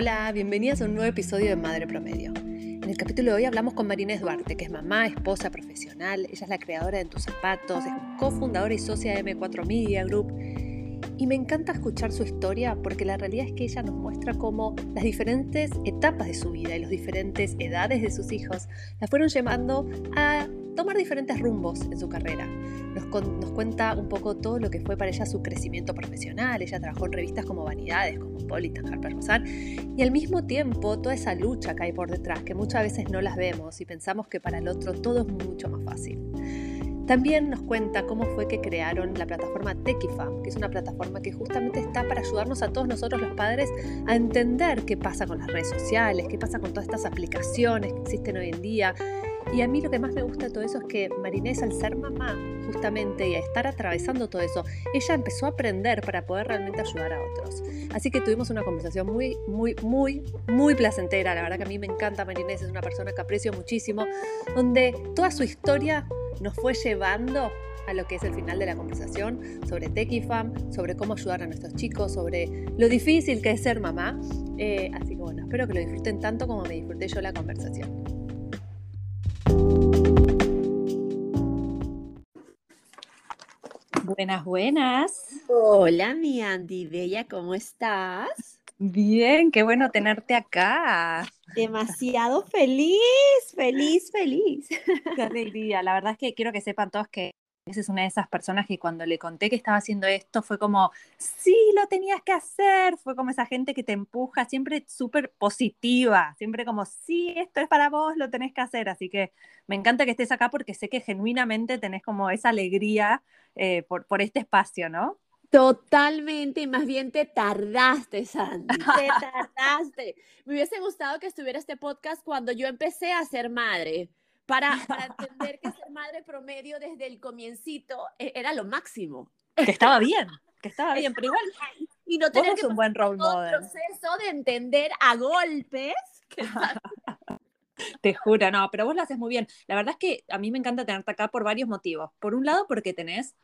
Hola, bienvenidas a un nuevo episodio de Madre Promedio. En el capítulo de hoy hablamos con Marina Duarte, que es mamá, esposa, profesional. Ella es la creadora de tus zapatos, es cofundadora y socia de M4 Media Group. Y me encanta escuchar su historia porque la realidad es que ella nos muestra cómo las diferentes etapas de su vida y las diferentes edades de sus hijos la fueron llevando a tomar diferentes rumbos en su carrera. Nos, cuenta un poco todo lo que fue para ella su crecimiento profesional. Ella trabajó en revistas como Vanidades, como Politan, Harper Bazaar, y al mismo tiempo toda esa lucha que hay por detrás, que muchas veces no las vemos y pensamos que para el otro todo es mucho más fácil. También nos cuenta cómo fue que crearon la plataforma Techifam, que es una plataforma que justamente está para ayudarnos a todos nosotros los padres a entender qué pasa con las redes sociales, qué pasa con todas estas aplicaciones que existen hoy en día, y a mí lo que más me gusta de todo eso es que Marinés, al ser mamá, justamente, y a estar atravesando todo eso, ella empezó a aprender para poder realmente ayudar a otros. Así que tuvimos una conversación muy, muy, muy, muy placentera. La verdad que a mí me encanta Marinés, es una persona que aprecio muchísimo, donde toda su historia nos fue llevando a lo que es el final de la conversación sobre Techifam, sobre cómo ayudar a nuestros chicos, sobre lo difícil que es ser mamá. Eh, así que bueno, espero que lo disfruten tanto como me disfruté yo la conversación. Buenas, buenas. Hola, mi Andy Bella, ¿cómo estás? Bien, qué bueno tenerte acá. Demasiado feliz, feliz, feliz. Qué alegría. La verdad es que quiero que sepan todos que es una de esas personas que cuando le conté que estaba haciendo esto fue como, sí, lo tenías que hacer. Fue como esa gente que te empuja, siempre súper positiva, siempre como, sí, esto es para vos, lo tenés que hacer. Así que me encanta que estés acá porque sé que genuinamente tenés como esa alegría eh, por, por este espacio, ¿no? Totalmente, y más bien te tardaste, Sandy, te tardaste. Me hubiese gustado que estuviera este podcast cuando yo empecé a ser madre para, para entender que ser madre promedio desde el comiencito e, era lo máximo. Que estaba bien, que estaba bien, pero igual y no tener que un buen role model. proceso de entender a golpes. Te juro, no, pero vos lo haces muy bien. La verdad es que a mí me encanta tenerte acá por varios motivos. Por un lado, porque tenés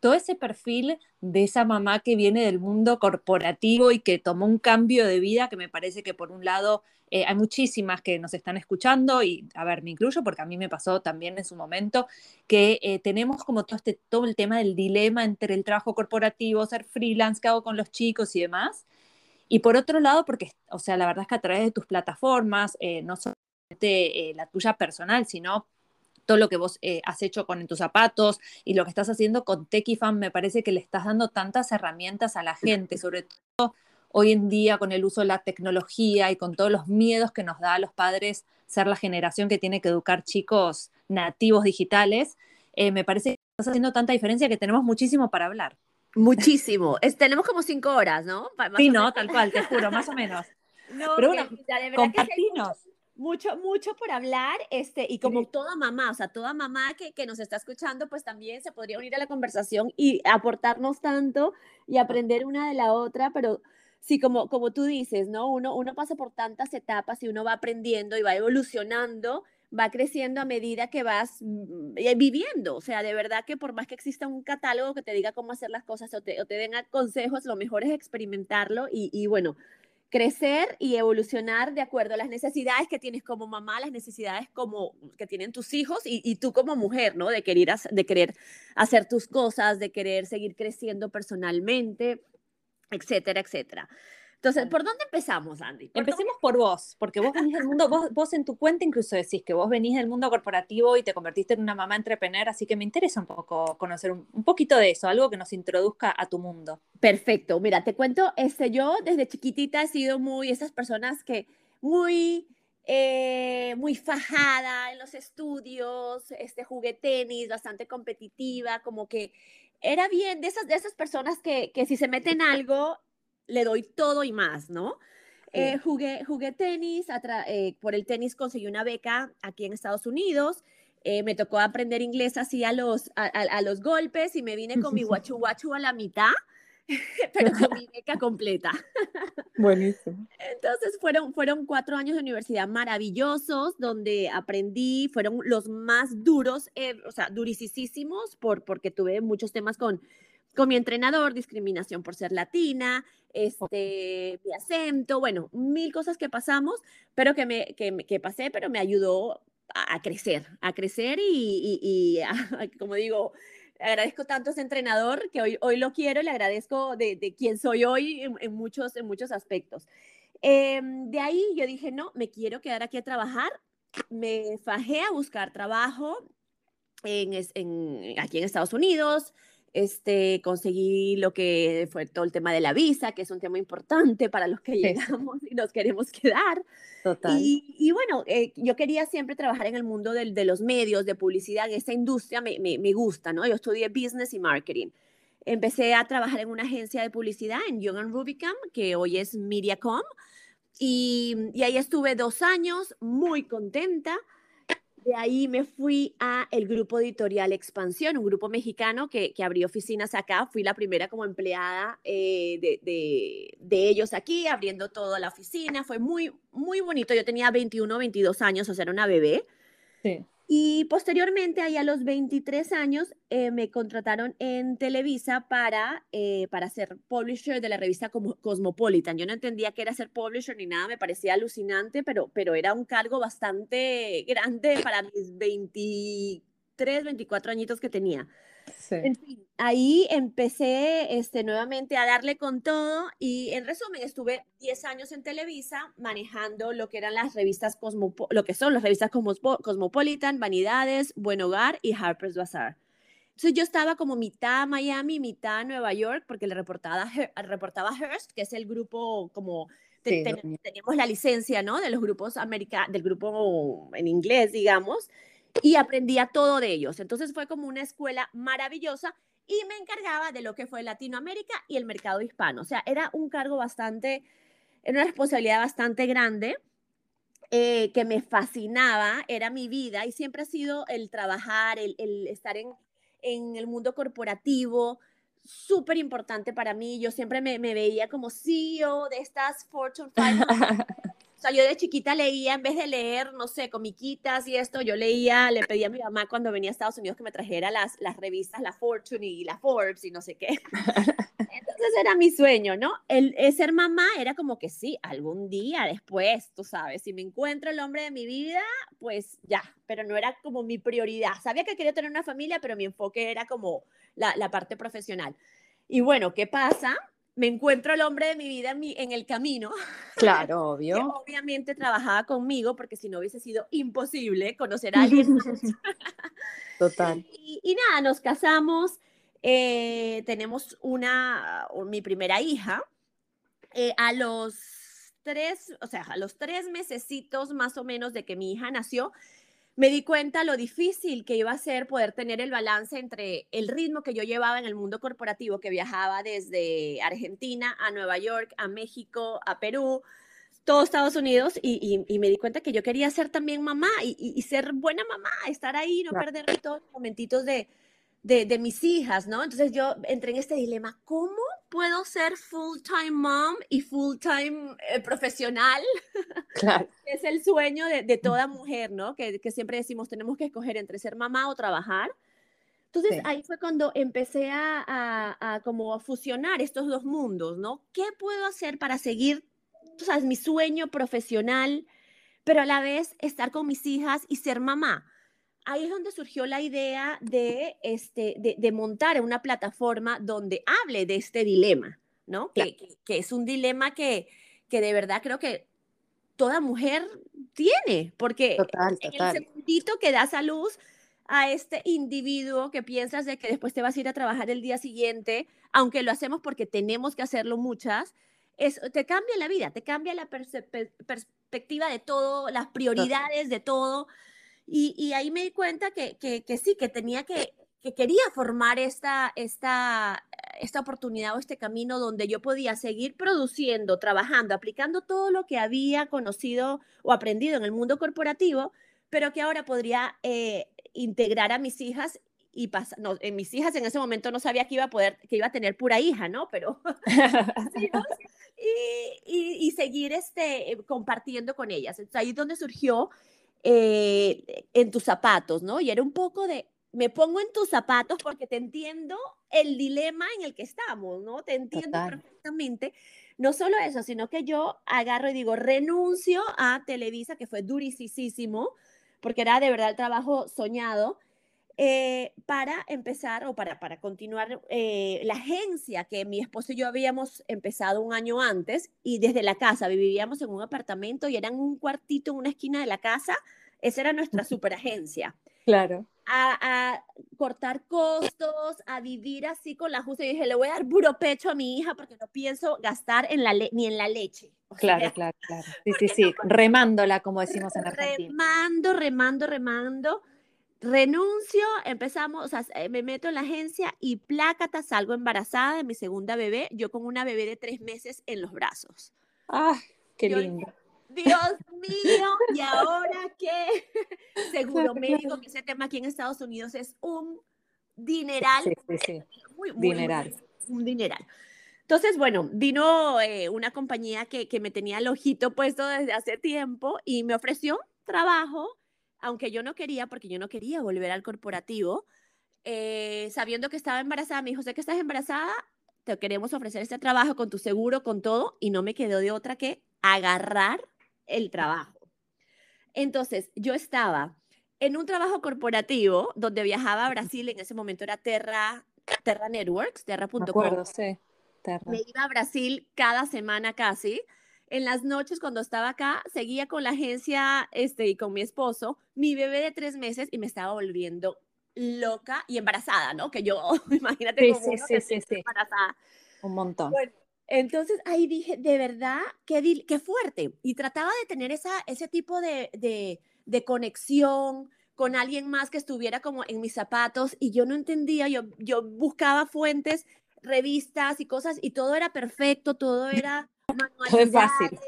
todo ese perfil de esa mamá que viene del mundo corporativo y que tomó un cambio de vida que me parece que por un lado eh, hay muchísimas que nos están escuchando y, a ver, me incluyo porque a mí me pasó también en su momento que eh, tenemos como todo, este, todo el tema del dilema entre el trabajo corporativo, ser freelance, qué hago con los chicos y demás. Y por otro lado, porque, o sea, la verdad es que a través de tus plataformas, eh, no solamente la tuya personal, sino todo lo que vos eh, has hecho con tus zapatos y lo que estás haciendo con Techifan, me parece que le estás dando tantas herramientas a la gente, sobre todo hoy en día con el uso de la tecnología y con todos los miedos que nos da a los padres ser la generación que tiene que educar chicos nativos digitales, eh, me parece que estás haciendo tanta diferencia que tenemos muchísimo para hablar. Muchísimo. tenemos como cinco horas, ¿no? sí, no, tal cual, te juro, más o menos. No, Pero bueno, compartinos mucho, mucho por hablar, este, y como toda mamá, o sea, toda mamá que, que, nos está escuchando, pues también se podría unir a la conversación y aportarnos tanto y aprender una de la otra, pero sí, como, como tú dices, ¿no? Uno, uno pasa por tantas etapas y uno va aprendiendo y va evolucionando, va creciendo a medida que vas mm, eh, viviendo, o sea, de verdad que por más que exista un catálogo que te diga cómo hacer las cosas o te, o te den consejos, lo mejor es experimentarlo y, y bueno, crecer y evolucionar de acuerdo a las necesidades que tienes como mamá, las necesidades como que tienen tus hijos y, tú como mujer, ¿no? De querer, de querer hacer tus cosas, de querer seguir creciendo personalmente, etcétera, etcétera. Entonces, ¿por dónde empezamos, Andy? Empecemos por vos, porque vos venís del mundo, vos, vos, en tu cuenta incluso decís que vos venís del mundo corporativo y te convertiste en una mamá entrepreneur, así que me interesa un poco conocer un, poquito de eso, algo que nos introduzca a tu mundo. Perfecto, mira, te cuento, este, yo desde chiquitita he sido muy, esas personas que muy... Eh, muy fajada en los estudios, este, jugué tenis, bastante competitiva, como que era bien de esas, de esas personas que, que si se meten algo, le doy todo y más, ¿no? Eh, jugué, jugué tenis, eh, por el tenis conseguí una beca aquí en Estados Unidos. Eh, me tocó aprender inglés así a los, a, los golpes y me vine con mi guachu guachu a la mitad, pero con mi beca completa. Buenísimo. Entonces fueron, fueron cuatro años de universidad maravillosos donde aprendí, fueron los más duros, o sea, durisísimos por, porque tuve muchos temas con con mi entrenador, discriminación por ser latina, este, mi acento, bueno, mil cosas que pasamos, pero que, me, que, pasé, pero me ayudó a, crecer, a crecer y, como digo, agradezco tanto a ese entrenador que hoy, hoy lo quiero, le agradezco de, de quién soy hoy en, muchos, en muchos aspectos. Em, de ahí yo dije, no, me quiero quedar aquí a trabajar, me fajé a buscar trabajo en, en, aquí en Estados Unidos, este, conseguí lo que fue todo el tema de la visa, que es un tema importante para los que llegamos y nos queremos quedar. Total. Y, bueno, eh, yo quería siempre trabajar en el mundo de, de los medios, de publicidad, en esta industria me, me, me, gusta, ¿no? Yo estudié business y marketing. Empecé a trabajar en una agencia de publicidad en Young Rubicam, que hoy es Mediacom, y, y ahí estuve dos años muy contenta. De ahí me fui a el grupo editorial Expansión, un grupo mexicano que, que abrió oficinas acá. Fui la primera como empleada eh, de, de, de, ellos aquí, abriendo toda la oficina. Fue muy, muy bonito. Yo tenía 21, 22 años, o sea, era una bebé. Sí. Y posteriormente, ahí a los 23 años, eh, me contrataron en Televisa para, eh, para ser publisher de la revista Cosmopolitan. Yo no entendía qué era ser publisher ni nada, me parecía alucinante, pero, pero era un cargo bastante grande para mis 23, 24 añitos que tenía. En fin, ahí empecé este, nuevamente a darle con todo y en resumen estuve 10 años en Televisa manejando lo que eran las revistas Cosmopo lo que son las revistas Cosmopolitan, Vanidades, Buen Hogar y Harper's Bazaar. Entonces yo estaba como mitad Miami, mitad Nueva York porque le reportaba, reportaba Hearst, que es el grupo como teníamos la licencia, ¿no? De los grupos americanos, del grupo en inglés, digamos y aprendía todo de ellos. Entonces fue como una escuela maravillosa y me encargaba de lo que fue Latinoamérica y el mercado hispano. O sea, era un cargo bastante, era una responsabilidad bastante grande. Eh, que me fascinaba, era mi vida y siempre ha sido el trabajar, el, el estar en, en el mundo corporativo, súper importante para mí. Yo siempre me, me, veía como CEO de estas Fortune 500 O sea, yo de chiquita leía, en vez de leer, no sé, comiquitas y esto, yo leía, le pedía a mi mamá cuando venía a Estados Unidos que me trajera las, las revistas, la Fortune y la Forbes y no sé qué. Entonces era mi sueño, ¿no? El, ser mamá era como que sí, algún día después, tú sabes, si me encuentro el hombre de mi vida, pues ya, pero no era como mi prioridad. Sabía que quería tener una familia, pero mi enfoque era como la, la parte profesional. Y bueno, ¿qué pasa? Me encuentro el hombre de mi vida en, en el camino. Claro, obvio. Que obviamente trabajaba conmigo porque si no hubiese sido imposible conocer a alguien. Total. Y, nada, nos casamos, eh, tenemos una, mi primera hija. Eh, a los tres, o sea, a los tres mesecitos más o menos de que mi hija nació, me di cuenta lo difícil que iba a ser poder tener el balance entre el ritmo que yo llevaba en el mundo corporativo, que viajaba desde Argentina a Nueva York, a México, a Perú, todo Estados Unidos, y, me di cuenta que yo quería ser también mamá y, ser buena mamma, estar ahí, no perder todos los momentitos de, de, mis hijas, ¿no? Entonces yo entré en este dilema, ¿cómo puedo ser full-time mom y full-time eh, profesional? Claro. es el sueño de, de, toda mujer, ¿no? Que, que, siempre decimos, tenemos que escoger entre ser mamá o trabajar. Entonces ahí fue cuando empecé a, a, a, como a fusionar estos dos mundos, ¿no? ¿Qué puedo hacer para seguir, tú sabes, mi sueño profesional, pero a la vez estar con mis hijas y ser mamá? Ahí es donde surgió la idea de, este, de, montar una plataforma donde hable de este dilema, ¿no? Que, que, es un dilema que, que de verdad creo que toda mujer tiene, porque en el segundito que das a luz a este individuo que piensas de que después te vas a ir a trabajar el día siguiente, aunque lo hacemos porque tenemos que hacerlo muchas, es, te cambia la vida, te cambia la perspectiva de todo, las prioridades de todo. Y, ahí me di cuenta que, que, sí, que tenía que, que quería formar esta, esta, esta oportunidad o este camino donde yo podía seguir produciendo, trabajando, aplicando todo lo que había conocido o aprendido en el mundo corporativo, pero que ahora podría eh, integrar a mis hijas y pasar, no, en mis hijas en ese momento no sabía que iba a poder, que iba a tener pura hija, ¿no? Pero y, y, seguir este, compartiendo con ellas. Entonces ahí es donde surgió eh, en tus zapatos, ¿no? Y era un poco de, me pongo en tus zapatos porque te entiendo el dilema en el que estamos, ¿no? Te entiendo perfectamente. No solo eso, sino que yo agarro y digo, renuncio a Televisa, que fue durisísimo, porque era de verdad el trabajo soñado, eh, para empezar o para, para continuar eh, la agencia que mi esposo y yo habíamos empezado un año antes y desde la casa vivíamos en un apartamento y eran un cuartito en una esquina de la casa. Esa era nuestra superagencia. Claro. A, cortar costos, a vivir así con la justa. Y dije, le voy a dar puro pecho a mi hija porque no pienso gastar en la ni en la leche. claro, claro, claro. Sí, sí, sí. Remándola, como decimos en Argentina. Remando, remando, remando renuncio, empezamos, o sea, eh, me meto en la agencia y plácata, salgo embarazada de mi segunda bebé, yo con una bebé de tres meses en los brazos. ¡Ah, qué lindo! Dios mío, ¿y ahora qué? Seguro médico, que ese tema aquí en Estados Unidos es un dineral. Sí, sí, sí. Muy, dineral. un dineral. Entonces, bueno, vino eh, una compañía que, que me tenía el ojito puesto desde hace tiempo y me ofreció trabajo aunque yo no quería, porque yo no quería volver al corporativo, eh, sabiendo que estaba embarazada, me dijo, sé que estás embarazada, te queremos ofrecer este trabajo con tu seguro, con todo, y no me quedó de otra que agarrar el trabajo. Entonces, yo estaba en un trabajo corporativo donde viajaba a Brasil, en ese momento era Terra, Terra Networks, terra.com. sí. Me iba a Brasil cada semana casi en las noches cuando estaba acá, seguía con la agencia este, y con mi esposo, mi bebé de tres meses y me estaba volviendo loca y embarazada, ¿no? Que yo, imagínate sí, como sí, sí, sí, embarazada. Un montón. Bueno, entonces ahí dije, de verdad, qué, qué fuerte. Y trataba de tener esa, ese tipo de, de, de conexión con alguien más que estuviera como en mis zapatos y yo no entendía, yo, yo buscaba fuentes, revistas y cosas y todo era perfecto, todo era todo es fácil.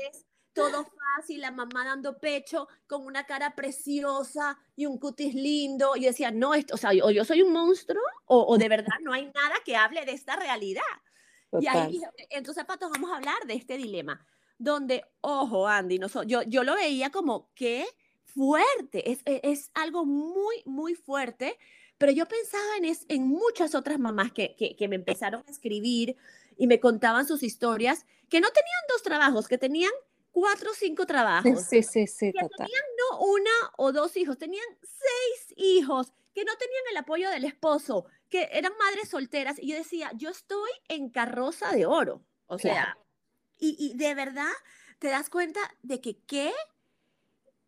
Todo fácil, la mamá dando pecho con una cara preciosa y un cutis lindo. Y yo decía, no, esto, o sea, o yo soy un monstruo o, de verdad no hay nada que hable de esta realidad. Y ahí en tus zapatos vamos a hablar de este dilema, donde, ojo, Andy, no yo, yo lo veía como que fuerte, es, e, es, algo muy, muy fuerte, pero yo pensaba en, es, en muchas otras mamás que, que, que me empezaron a escribir y me contaban sus historias, que no tenían dos trabajos, que tenían cuatro o cinco trabajos. Sí, sí, sí, que tenían no una o dos hijos, tenían seis hijos, que no tenían el apoyo del esposo, que eran madres solteras. Y yo decía, yo estoy en carroza de oro. O sea, y, y, de verdad te das cuenta de que qué.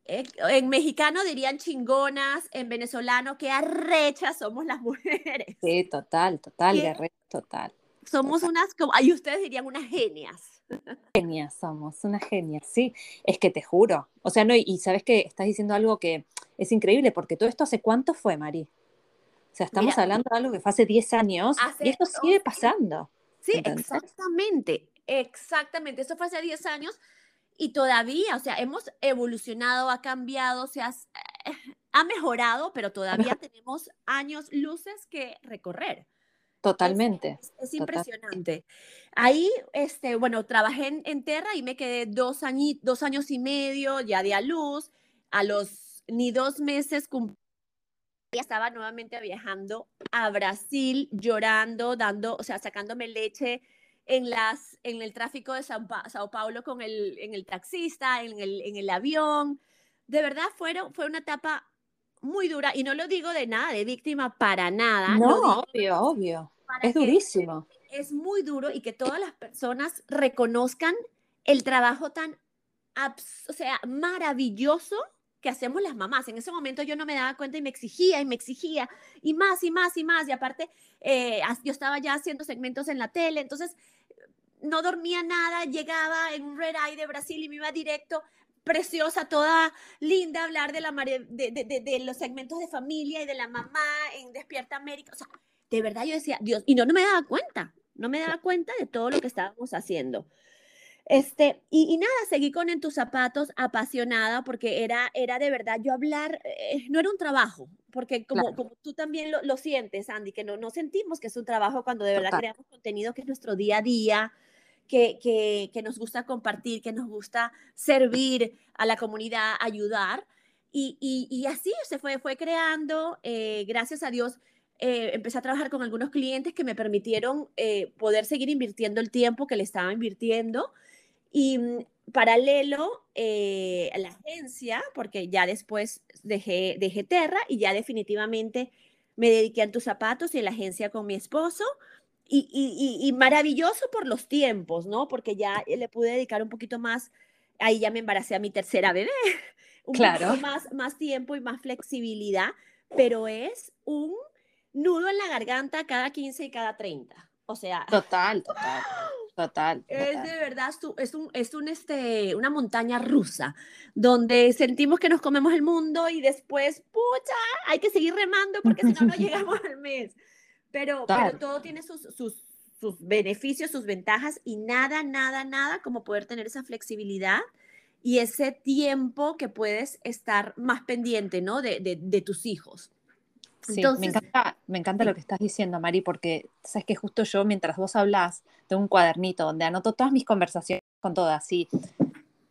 Eh, en mexicano dirían chingonas, en venezolano, qué arrechas somos las mujeres. Sí, total, total, guerrero, total. Somos unas, como, ahí ustedes dirían unas genias. Genias somos, unas genias, sí. Es que te juro. O sea, no, y, sabes que estás diciendo algo que es increíble, porque todo esto hace cuánto fue, Mari. O sea, estamos hablando de algo que fue hace 10 años y esto sigue pasando. Sí, exactamente, exactamente. Eso fue hace 10 años y todavía, o sea, hemos evolucionado, ha cambiado, se ha, eh, ha mejorado, pero todavía tenemos años luces que recorrer. Totalmente. Es, impresionante. Ahí, este, bueno, trabajé en, Terra y me quedé dos, dos años y medio ya de a luz. A los ni dos meses ya estaba nuevamente viajando a Brasil, llorando, dando, o sea, sacándome leche en, las, en el tráfico de Sao, Sao Paulo con el, en el taxista, en el, en el avión. De verdad, fueron, fue una etapa muy dura y no lo digo de nada, de víctima para nada. No, obvio, obvio es durísimo. Es muy duro y que todas las personas reconozcan el trabajo tan, o sea, maravilloso que hacemos las mamás. En ese momento yo no me daba cuenta y me exigía y me exigía y más y más y más. Y aparte, eh, yo estaba ya haciendo segmentos en la tele, entonces no dormía nada, llegaba en un red eye de Brasil y me iba directo, preciosa, toda linda, hablar de, la, de, de, de los segmentos de familia y de la mamá en Despierta América. O sea, de verdad yo decía, Dios, y no, no me daba cuenta, no me daba cuenta de todo lo que estábamos haciendo. Este, y, nada, seguí con En tus zapatos apasionada porque era, era de verdad, yo hablar, eh, no era un trabajo, porque como, como tú también lo, lo, sientes, Andy, que no, no sentimos que es un trabajo cuando de verdad creamos contenido que es nuestro día a día, que, que, que nos gusta compartir, que nos gusta servir a la comunidad, ayudar. Y, y, y así se fue, fue creando, eh, gracias a Dios, eh, empecé a trabajar con algunos clientes que me permitieron eh, poder seguir invirtiendo el tiempo que le estaba invirtiendo. Y mm, paralelo eh, a la agencia, porque ya después dejé, dejé Terra y ya definitivamente me dediqué a tus zapatos y en la agencia con mi esposo. Y, y, y, maravilloso por los tiempos, ¿no? Porque ya le pude dedicar un poquito más, ahí ya me embaracé a mi tercera bebé, un claro. más, más tiempo y más flexibilidad, pero es un nudo en la garganta cada 15 y cada 30. O sea, total, total. Total, Es de verdad, es, un, es un, este, una montaña rusa, donde sentimos que nos comemos el mundo y después, pucha, hay que seguir remando porque si no, no llegamos al mes. Pero, pero todo tiene sus, sus, sus, beneficios, sus ventajas y nada, nada, nada como poder tener esa flexibilidad y ese tiempo que puedes estar más pendiente, ¿no? De, de, de tus hijos. Sí, Entonces, me encanta, me encanta lo que estás diciendo, Mari, porque sabes que justo yo, mientras vos hablás, tengo un cuadernito donde anoto todas mis conversaciones con todas, y,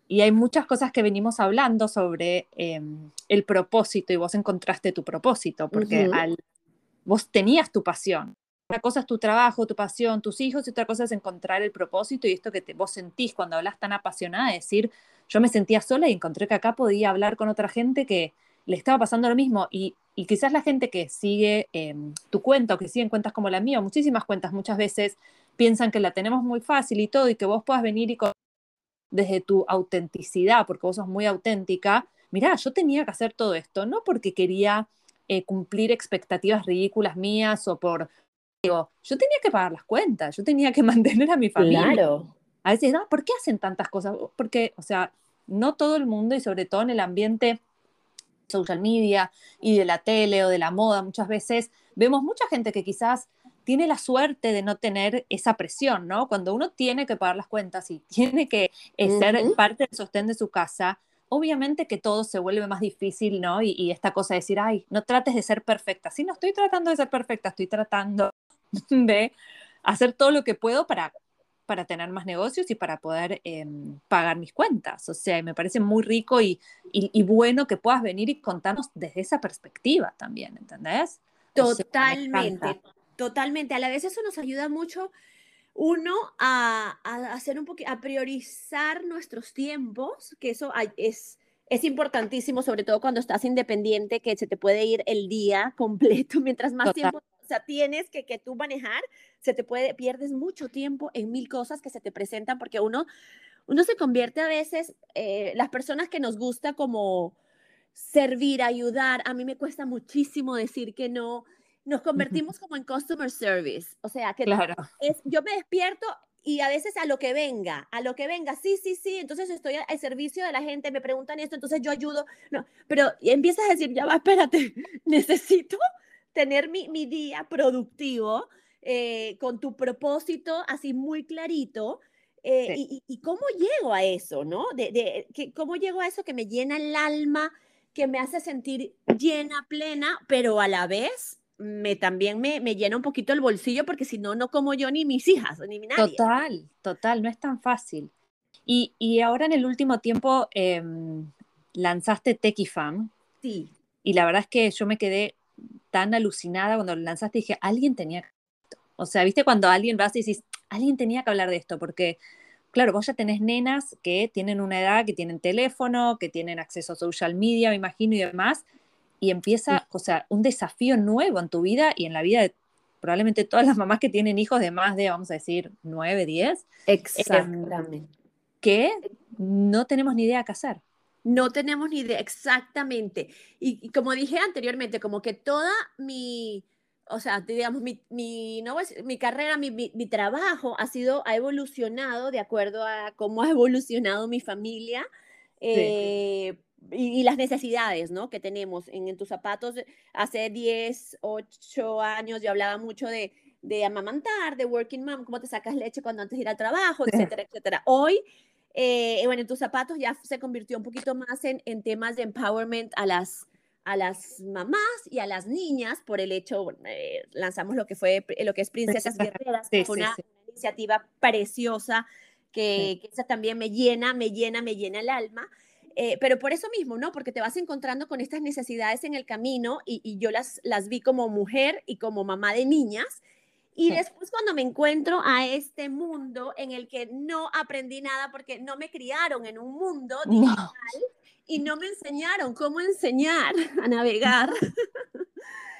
y hay muchas cosas que venimos hablando sobre eh, el propósito, y vos encontraste tu propósito, porque uh -huh. al, vos tenías tu pasión. Una cosa es tu trabajo, tu pasión, tus hijos, y otra cosa es encontrar el propósito y esto que te, vos sentís cuando hablas tan apasionada, es decir, yo me sentía sola y encontré que acá podía hablar con otra gente que le estaba pasando lo mismo y, y quizás la gente que sigue eh, tu cuenta o que siguen cuentas como la mía, o muchísimas cuentas muchas veces piensan que la tenemos muy fácil y todo y que vos puedas venir y con, desde tu autenticidad, porque vos sos muy auténtica, mirá, yo tenía que hacer todo esto, no porque quería eh, cumplir expectativas ridículas mías o por, digo, yo tenía que pagar las cuentas, yo tenía que mantener a mi familia. Claro. A veces, ¿no? ¿por qué hacen tantas cosas? Porque, o sea, no todo el mundo y sobre todo en el ambiente social media y de la tele o de la moda, muchas veces vemos mucha gente que quizás tiene la suerte de no tener esa presión, ¿no? Cuando uno tiene que pagar las cuentas y tiene que eh, ser uh -huh. parte del sostén de su casa, obviamente que todo se vuelve más difícil, ¿no? Y, y, esta cosa de decir, ay, no trates de ser perfecta. Sí, no estoy tratando de ser perfecta, estoy tratando de hacer todo lo que puedo para para tener más negocios y para poder eh, pagar mis cuentas. O sea, me parece muy rico y, y, y, bueno que puedas venir y contarnos desde esa perspectiva también, ¿entendés? Totalmente, o sea, totalmente. A la vez eso nos ayuda mucho, uno, a, a hacer un poquito, a priorizar nuestros tiempos, que eso es, es importantísimo, sobre todo cuando estás independiente, que se te puede ir el día completo, mientras más Total. tiempo o sea, tienes que, que tú manejar, se te puede, pierdes mucho tiempo en mil cosas que se te presentan porque uno, uno se convierte a veces, eh, las personas que nos gusta como servir, ayudar, a mí me cuesta muchísimo decir que no, nos convertimos como en customer service, o sea, que claro. es, yo me despierto y a veces a lo que venga, a lo que venga, sí, sí, sí, entonces estoy al servicio de la gente, me preguntan esto, entonces yo ayudo, no, pero empiezas a decir, ya va, espérate, necesito tener mi, mi día productivo eh, con tu propósito así muy clarito. Eh, sí. y, y, cómo llego a eso, ¿no? De, de, que, ¿Cómo llego a eso que me llena el alma, que me hace sentir llena, plena, pero a la vez me también me, me llena un poquito el bolsillo porque si no, no como yo ni mis hijas, ni mi nadie. Total, total, no es tan fácil. Y, y ahora en el último tiempo eh, lanzaste Techifam. Sí. Y la verdad es que yo me quedé tan alucinada cuando lo lanzaste, dije, alguien tenía que o sea, viste cuando alguien vas y dices, alguien tenía que hablar de esto, porque, claro, vos ya tenés nenas que tienen una edad, que tienen teléfono, que tienen acceso a social media, me imagino, y demás, y empieza, sí. o sea, un desafío nuevo en tu vida y en la vida de probablemente todas las mamás que tienen hijos de más de, vamos a decir, 9, 10. Exactamente. Eh, que no tenemos ni idea qué hacer. No tenemos ni idea, exactamente. Y, y, como dije anteriormente, como que toda mi, o sea, digamos, mi, mi, no, mi carrera, mi, mi, mi, trabajo ha sido, ha evolucionado de acuerdo a cómo ha evolucionado mi familia eh, sí. y, y, las necesidades, ¿no? Que tenemos en, en, tus zapatos. Hace 10, 8 años yo hablaba mucho de, de amamantar, de working mom, cómo te sacas leche cuando antes de ir al trabajo, etcétera, etcétera. Hoy eh, bueno, en tus zapatos ya se convirtió un poquito más en, en temas de empowerment a las, a las mamás y a las niñas por el hecho, eh, lanzamos lo que fue, lo que es Princesas Guerreras, sí, fue una, sí. una, iniciativa preciosa que, que, esa también me llena, me llena, me llena el alma. Eh, pero por eso mismo, ¿no? Porque te vas encontrando con estas necesidades en el camino y, y yo las, las vi como mujer y como mamá de niñas. Y después cuando me encuentro a este mundo en el que no aprendí nada porque no me criaron en un mundo digital y no me enseñaron cómo enseñar a navegar.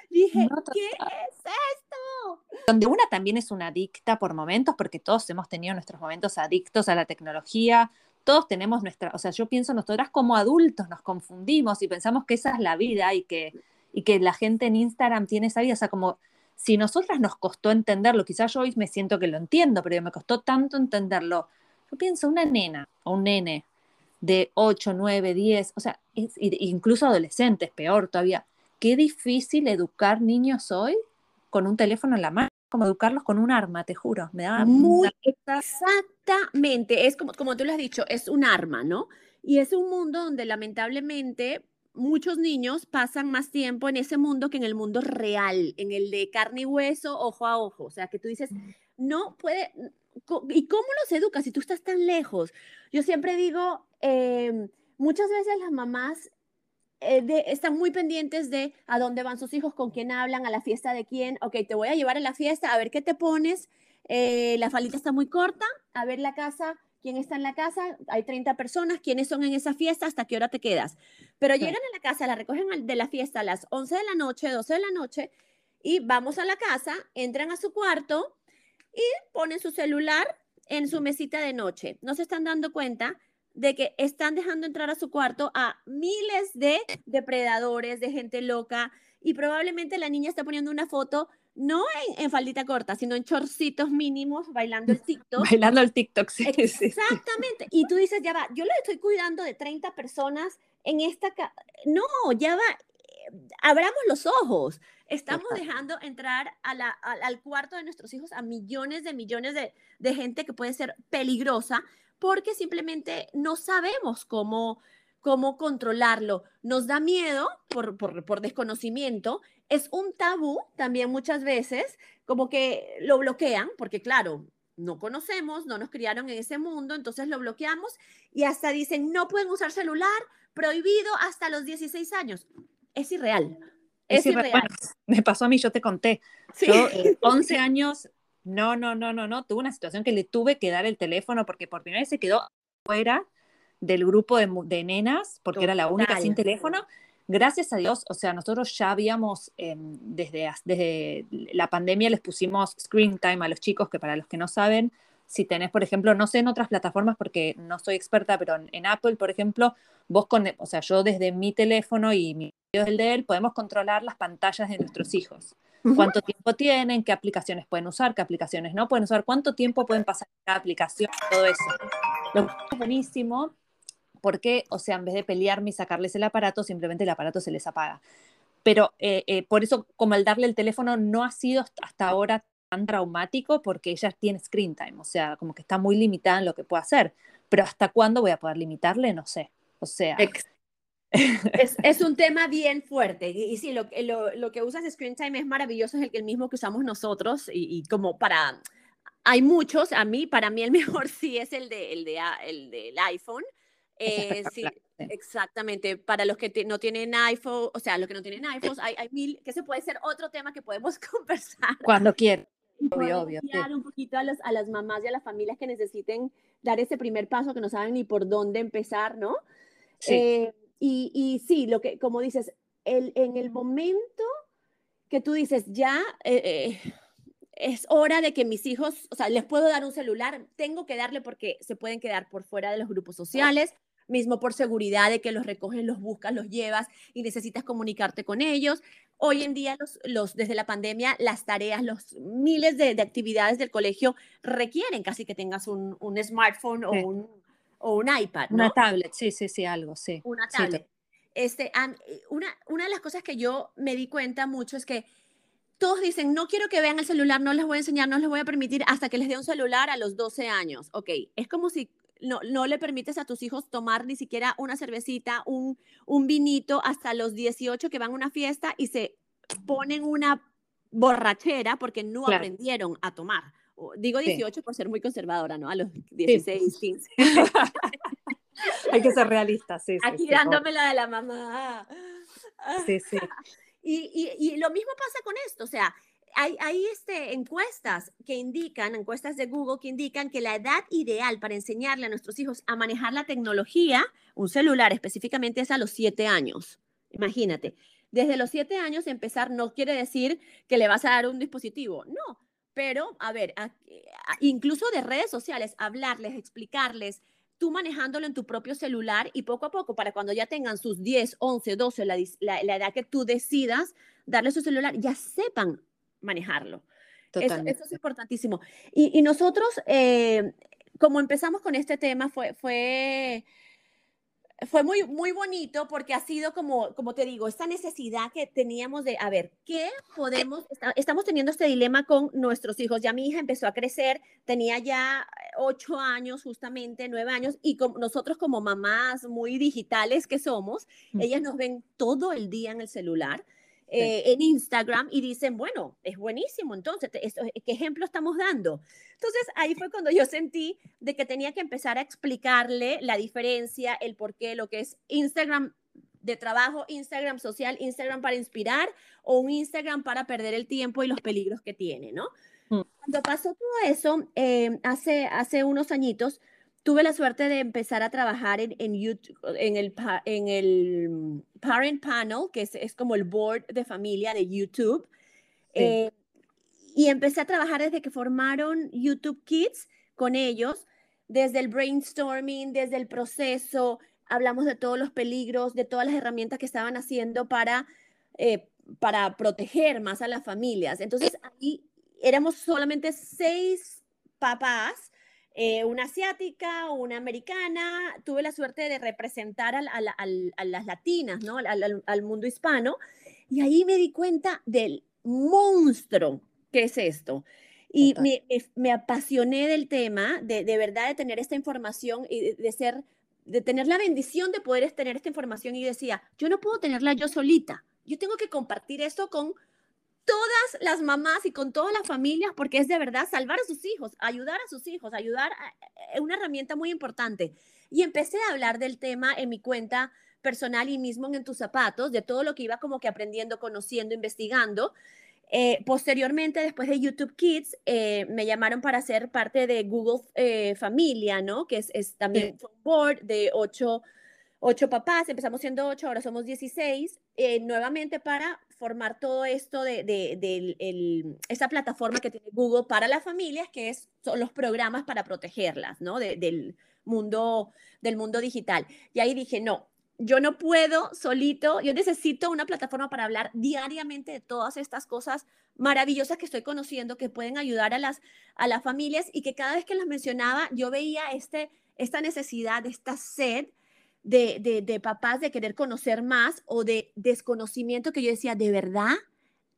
Dije, ¿qué es esto? Donde una también es una adicta por momentos, porque todos hemos tenido nuestros momentos adictos a la tecnología, todos tenemos nuestra, o sea, yo pienso nosotras como adultos nos confundimos y pensamos que esa es la vida y que, y que la gente en Instagram tiene esa vida, o sea, como si nosotras nos costó entenderlo, quizás yo hoy me siento que lo entiendo, pero me costó tanto entenderlo. Yo pienso una nena o un nene de 8, 9, 10, o sea, incluso adolescentes, peor todavía. Qué difícil educar niños hoy con un teléfono en la mano, como educarlos con un arma, te juro. Me da muy exactamente, es como, como tú lo has dicho, es un arma, ¿no? Y es un mundo donde lamentablemente muchos niños pasan más tiempo en ese mundo que en el mundo real, en el de carne y hueso, ojo a ojo. O sea, que tú dices, no puede, ¿y cómo los educas si tú estás tan lejos? Yo siempre digo, Em, muchas veces las mamás eh, están muy pendientes de a dónde van sus hijos, con quién hablan, a la fiesta de quién. Ok, te voy a llevar a la fiesta, a ver qué te pones. Eh, la faldita está muy corta, a ver la casa, quién está en la casa, hay 30 personas, quiénes son en esa fiesta, hasta qué hora te quedas. Pero llegan a la casa, la recogen de la fiesta a las 11 de la noche, 12 de la noche, y vamos a la casa, entran a su cuarto y ponen su celular en su mesita de noche. No se están dando cuenta de que están dejando entrar a su cuarto a miles de depredadores, de gente loca, y probablemente la niña está poniendo una foto no en, faldita corta, sino en chorcitos mínimos, bailando el TikTok. Bailando el TikTok, sí. Exactamente. Y tú dices, ya va, yo le estoy cuidando de 30 personas en esta... No, ya va, eh, abramos los ojos. Estamos dejando entrar al cuarto de nuestros hijos a millones de millones de, de gente que puede ser peligrosa porque simplemente no sabemos cómo, cómo controlarlo. Nos da miedo por, por, desconocimiento. Es un tabú también muchas veces, como que lo bloquean, porque claro, no conocemos, no nos criaron en ese mundo, entonces lo bloqueamos y hasta dicen, no pueden usar celular, prohibido hasta los 16 años. Es irreal. Es, irreal. me pasó a mí, yo te conté. Yo, 11 años, no, no, no, no, no. Tuve una situación que le tuve que dar el teléfono porque por primera vez se quedó fuera del grupo de, nenas porque era la única sin teléfono. Gracias a Dios, o sea, nosotros ya habíamos, em, desde, desde la pandemia les pusimos screen time a los chicos, que para los que no saben, si tenés, por ejemplo, no sé en otras plataformas porque no soy experta, pero en, Apple, por ejemplo, vos con, o sea, yo desde mi teléfono y mi el de él, podemos controlar las pantallas de nuestros hijos. Cuánto tiempo tienen, qué aplicaciones pueden usar, qué aplicaciones no pueden usar, cuánto tiempo pueden pasar en cada aplicación, todo eso. Lo que es buenísimo porque, o sea, en vez de pelearme y sacarles el aparato, simplemente el aparato se les apaga. Pero eh, eh, por eso, como el darle el teléfono no ha sido hasta ahora tan traumático porque ella tiene screen time, o sea, como que está muy limitada en lo que puede hacer. Pero hasta cuándo voy a poder limitarle, no sé. O sea, es, es, un tema bien fuerte. Y, sí, lo, lo, lo, que usas Screen Time es maravilloso, es el, el mismo que usamos nosotros. Y, como para. Hay muchos, a mí, para mí el mejor sí es el, de, el, de, el del iPhone. Eh, sí, exactamente. Para los que no tienen iPhone, o sea, los que no tienen iPhones, hay, hay mil, que ese puede ser otro tema que podemos conversar. Cuando quieran. Obvio, obvio. un poquito a, los, a las mamás y a las familias que necesiten dar ese primer paso, que no saben ni por dónde empezar, ¿no? Sí. Eh, y, sí, lo que, como dices, el, en el momento que tú dices, ya eh, eh, es hora de que mis hijos, o sea, les puedo dar un celular, tengo que darle porque se pueden quedar por fuera de los grupos sociales, mismo por seguridad de que los recoges, los buscas, los llevas y necesitas comunicarte con ellos. Hoy en día, los, los desde la pandemia, las tareas, los miles de, actividades del colegio requieren casi que tengas un, un smartphone o un o un iPad. Una tablet, sí, sí, sí, algo, sí. Una tablet. este, eh, una, una de las cosas que yo me di cuenta mucho es que todos dicen, no quiero que vean el celular, no les voy a enseñar, no les voy a permitir hasta que les dé un celular a los 12 años. Ok, es como si no, no le permites a tus hijos tomar ni siquiera una cervecita, un, un vinito hasta los 18 que van a una fiesta y se ponen una borrachera porque no aprendieron a tomar. Digo 18 por ser muy conservadora, ¿no? A los 16, 15. Hay que ser realista, sí. Aquí dándome la de la mamá. Sí, sí. Y, y, y, lo mismo pasa con esto, o sea, hay, hay este, encuestas que indican, encuestas de Google que indican que la edad ideal para enseñarle a nuestros hijos a manejar la tecnología, un celular específicamente, es a los siete años. Imagínate, desde los siete años empezar no quiere decir que le vas a dar un dispositivo, no, pero a ver, incluso de redes sociales, hablarles, explicarles, tú manejándolo en tu propio celular y poco a poco, para cuando ya tengan sus 10, 11, 12, la, la, edad que tú decidas, darle su celular, ya sepan manejarlo. Eso, eso, es importantísimo. Y, y nosotros, eh, como empezamos con este tema, fue, fue fue muy, muy bonito porque ha sido como, como te digo, esta necesidad que teníamos de, a ver, ¿qué podemos, estamos teniendo este dilema con nuestros hijos. Ya mi hija empezó a crecer, tenía ya ocho años justamente, nueve años, y con, nosotros como mamás muy digitales que somos, ellas nos ven todo el día en el celular. Eh, en Instagram y dicen, bueno, es buenísimo, entonces, ¿qué ejemplo estamos dando? Entonces ahí fue cuando yo sentí de que tenía que empezar a explicarle la diferencia, el por qué, lo que es Instagram de trabajo, Instagram social, Instagram para inspirar o un Instagram para perder el tiempo y los peligros que tiene, ¿no? Mm. Cuando pasó todo eso, eh, hace, hace unos añitos, tuve la suerte de empezar a trabajar en, en, YouTube, en, el, en el Parent Panel, que es, es como el board de familia de YouTube. Eh, y empecé a trabajar desde que formaron YouTube Kids con ellos, desde el brainstorming, desde el proceso, hablamos de todos los peligros, de todas las herramientas que estaban haciendo para, eh, para proteger más a las familias. Entonces, ahí éramos solamente seis papás eh, una asiática, una americana, tuve la suerte de representar a las latinas, ¿no? Al, mundo hispano, y ahí me di cuenta del monstruo que es esto. Y me, apasioné del tema, de, verdad de tener esta información y de, ser, de tener la bendición de poder tener esta información y decía, yo no puedo tenerla yo solita, yo tengo que compartir esto con todas las mamás y con todas las familias, porque es de verdad salvar a sus hijos, ayudar a sus hijos, ayudar, es una herramienta muy importante. Y empecé a hablar del tema en mi cuenta personal y mismo en, tus zapatos, de todo lo que iba como que aprendiendo, conociendo, investigando. Eh, posteriormente, después de YouTube Kids, eh, me llamaron para ser parte de Google eh, Familia, ¿no? Que es, también un board de ocho, ocho papás, empezamos siendo ocho, ahora somos 16, nuevamente para formar todo esto de, de, esa plataforma que tiene Google para las familias, que es, son los programas para protegerlas, ¿no? del, mundo, del mundo digital. Y ahí dije, no, yo no puedo solito, yo necesito una plataforma para hablar diariamente de todas estas cosas maravillosas que estoy conociendo, que pueden ayudar a las, a las familias y que cada vez que las mencionaba, yo veía este, esta necesidad, esta sed de, de, papás de querer conocer más o de desconocimiento que yo decía, de verdad,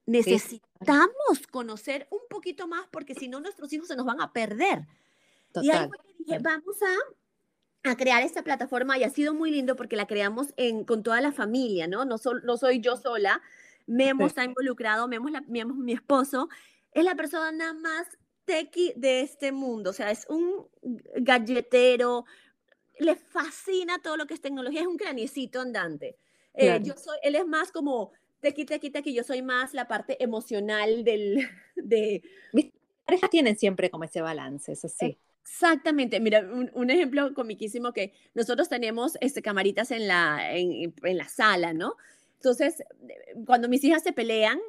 necesitamos conocer un poquito más porque si no nuestros hijos se nos van a perder. Y ahí dije, vamos a, a, crear esta plataforma y ha sido muy lindo porque la creamos en, con toda la familia, ¿no? No, no soy yo sola, Memo está involucrado, Memo, la, Memo, mi esposo, es la persona más tequi de este mundo, o sea, es un galletero, le fascina todo lo que es tecnología, es un craniecito andante. Eh, yo soy, él es más como te quita, quita, que yo soy más la parte emocional del, de... Mis parejas tienen siempre como ese balance, eso sí. Exactamente, mira, un, ejemplo comiquísimo que nosotros tenemos este, camaritas en la, en, en la sala, ¿no? Entonces, cuando mis hijas se pelean,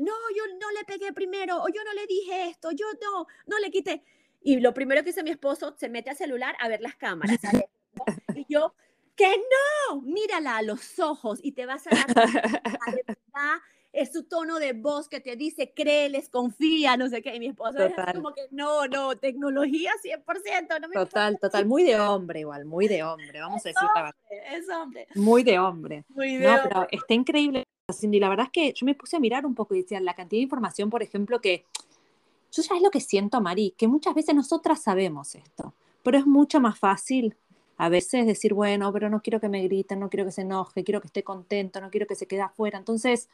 no, yo no le pegué primero, o yo no le dije esto, yo no, no le quité. Y lo primero que dice mi esposo, se mete al celular a ver las cámaras. Yo, que no, mírala a los ojos y te vas a dar cuenta, es su tono de voz que te dice, créeles, confía, no sé qué. Y mi esposo es como que no, no, tecnología 100%. No me total, total, muy de hombre igual, muy de hombre, vamos a decir verdad. Es hombre. Muy de hombre. Muy de no, pero está increíble, Cindy. La verdad es que yo me puse a mirar un poco y decía, la cantidad de información, por ejemplo, que yo ya es lo que siento, Mari, que muchas veces nosotras sabemos esto, pero es mucho más fácil a veces decir, bueno, pero no quiero que me griten, no quiero que se enoje, quiero que esté contento, no quiero que se quede afuera. Entonces,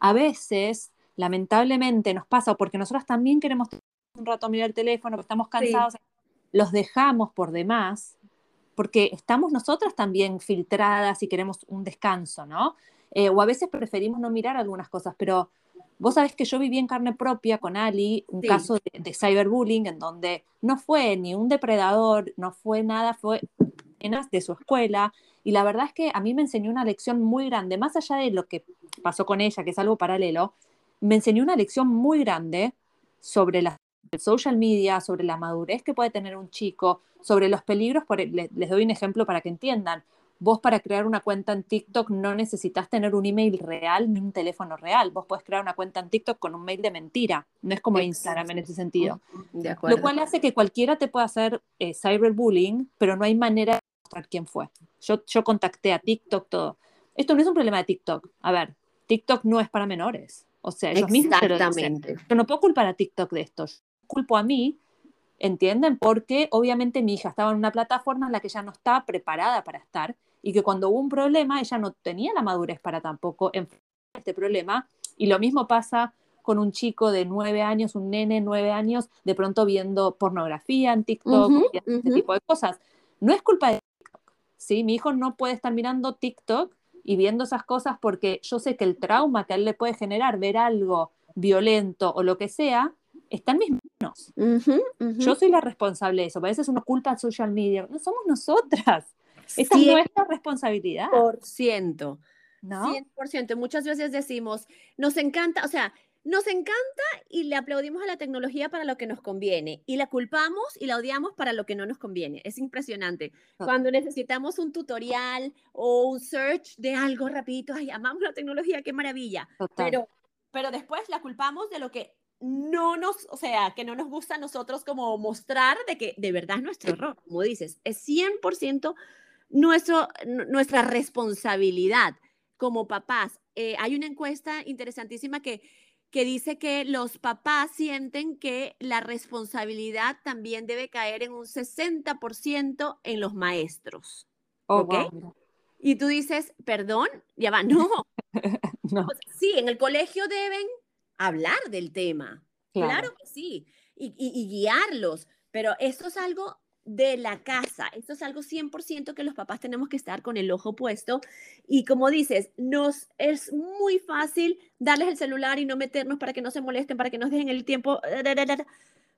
a veces, lamentablemente, nos pasa, porque nosotras también queremos un rato mirar el teléfono, porque estamos cansados, los dejamos por demás porque estamos nosotras también filtradas y queremos un descanso, ¿no? Eh, o a veces preferimos no mirar algunas cosas, pero vos sabés que yo viví en carne propia con Ali un caso de, de, cyberbullying en donde no fue ni un depredador, no fue nada, fue de su escuela. Y la verdad es que a mí me enseñó una lección muy grande, más allá de lo que pasó con ella, que es algo paralelo, me enseñó una lección muy grande sobre la social media, sobre la madurez que puede tener un chico, sobre los peligros. Por, les, les doy un ejemplo para que entiendan. Vos para crear una cuenta en TikTok no necesitas tener un email real ni un teléfono real. Vos podés crear una cuenta en TikTok con un mail de mentira. No es como Instagram en ese sentido. Lo cual hace que cualquiera te pueda hacer eh, cyberbullying, pero no hay manera de mostrar quién fue. Yo, yo contacté a TikTok todo. Esto no es un problema de TikTok. A ver, TikTok no es para menores. O sea, ellos mismos Exactamente. Yo no puedo culpar a TikTok de esto. Yo culpo a mí ¿entienden? Porque obviamente mi hija estaba en una plataforma en la que ella no estaba preparada para estar y que cuando hubo un problema ella no tenía la madurez para tampoco enfrentar este problema. Y lo mismo pasa con un chico de nueve años, un nene nueve años, de pronto viendo pornografía en TikTok, Ujú, este ujú. tipo de cosas. No es culpa de TikTok, ¿sí? Mi hijo no puede estar mirando TikTok y viendo esas cosas porque yo sé que el trauma que a él le puede generar ver algo violento o lo que sea, está en mis manos. Ujú, ujú. Yo soy la responsable de eso. A veces uno culpa a social media. No somos nosotras. Esta es nuestra responsabilidad. por ciento. ¿no? 100%. Muchas veces decimos, nos encanta, o sea, nos encanta y le aplaudimos a la tecnología para lo que nos conviene y la culpamos y la odiamos para lo que no nos conviene. Es impresionante. Cuando necesitamos un tutorial o un search de algo rapidito, ay, amamos la tecnología, qué maravilla. Total. Pero, pero después la culpamos de lo que no nos, o sea, que no nos gusta a nosotros como mostrar de que de verdad es nuestro error, como dices, es 100% nuestro, nuestra responsabilidad como papás. Eh, hay una encuesta interesantísima que, que dice que los papás sienten que la responsabilidad también debe caer en un 60% en los maestros. Oh, ¿ok? wow. Y tú dices, perdón, ya va, no, No, pues, sí, en el colegio deben hablar del tema. Claro, claro. que sí. Y, y- y guiarlos. Pero esto es algo de la casa. Esto es algo 100% que los papás tenemos que estar con el ojo puesto. Y como dices, nos es muy fácil darles el celular y no meternos para que no se molesten, para que nos dejen el tiempo.